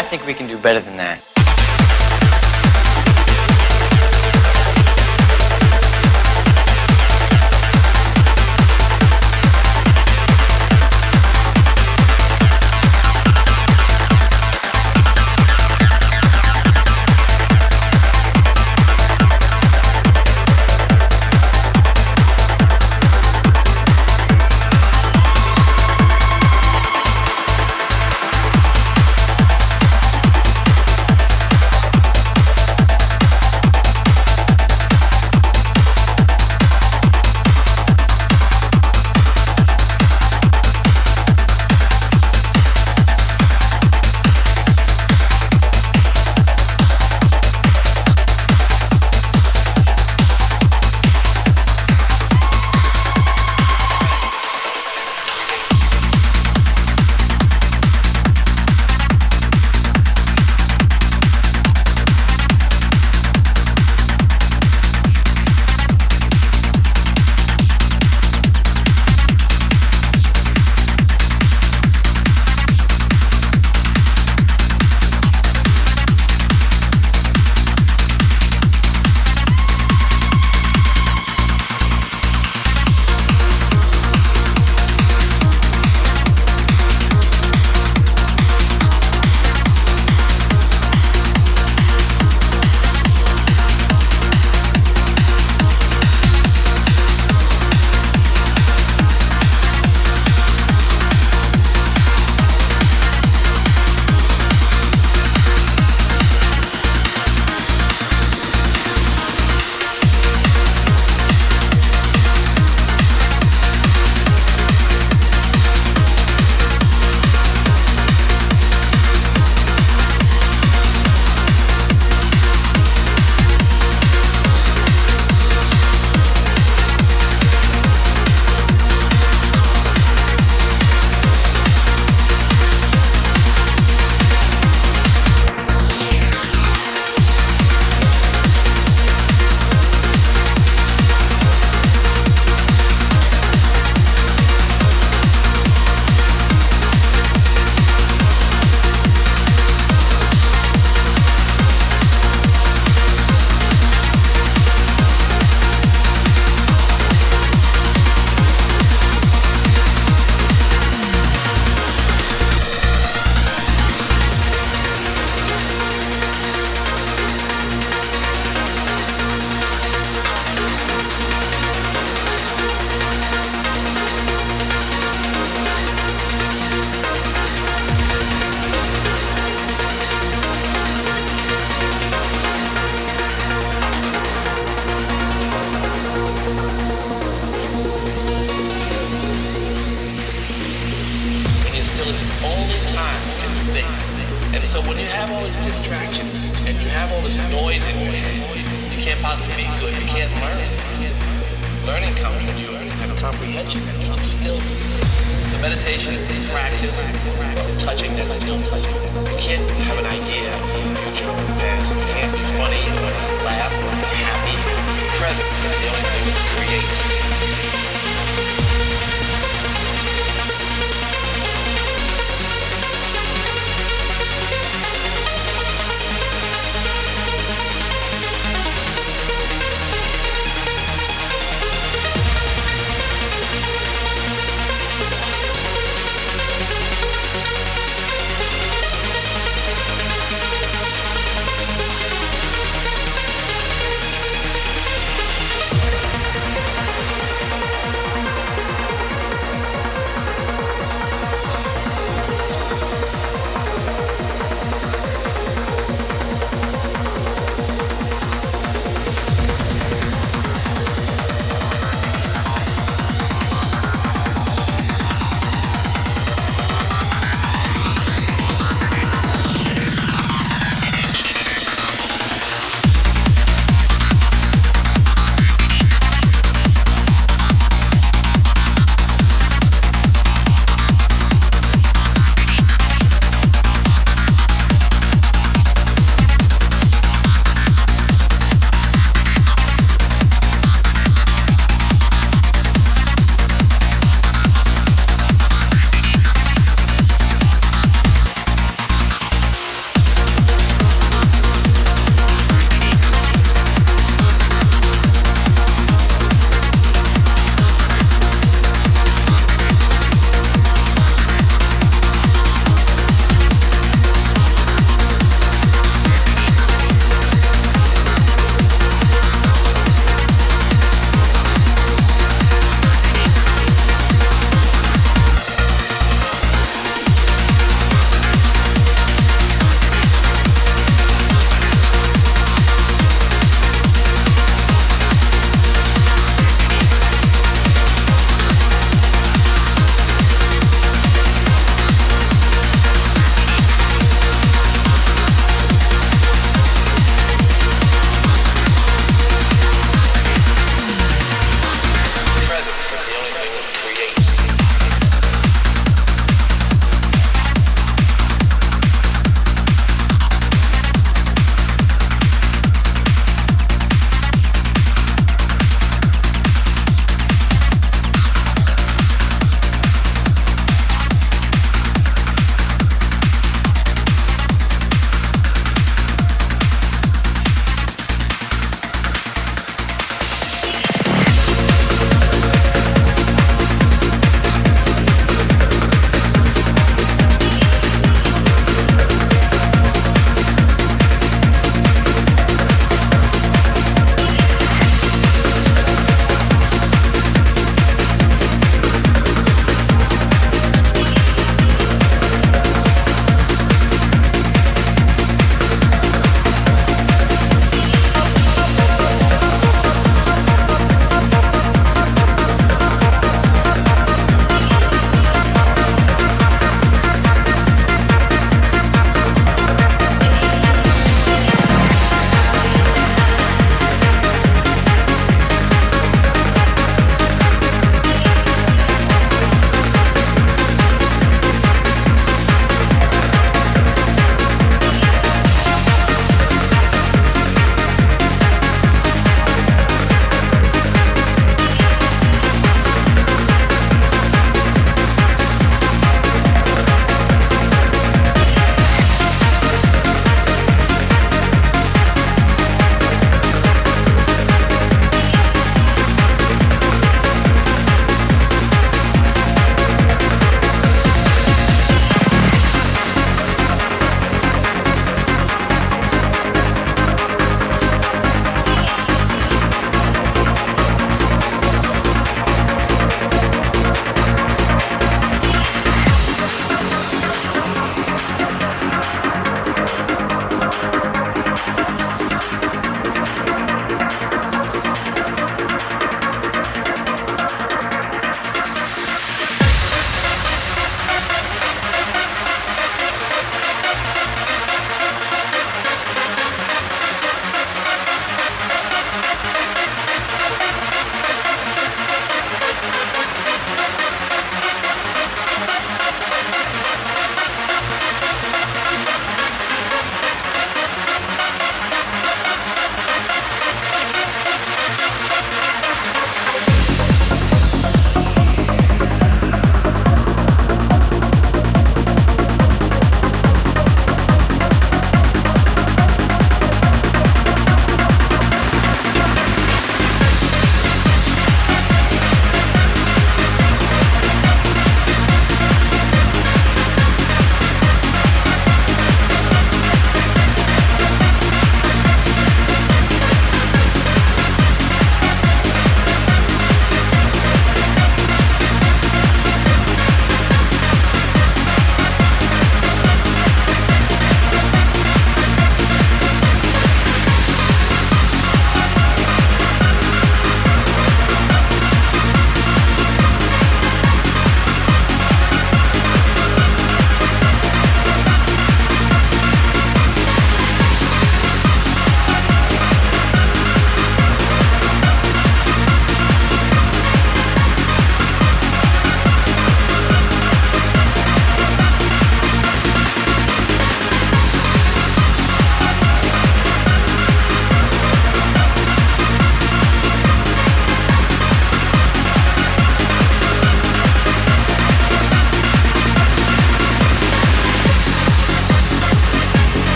I think we can do better than that.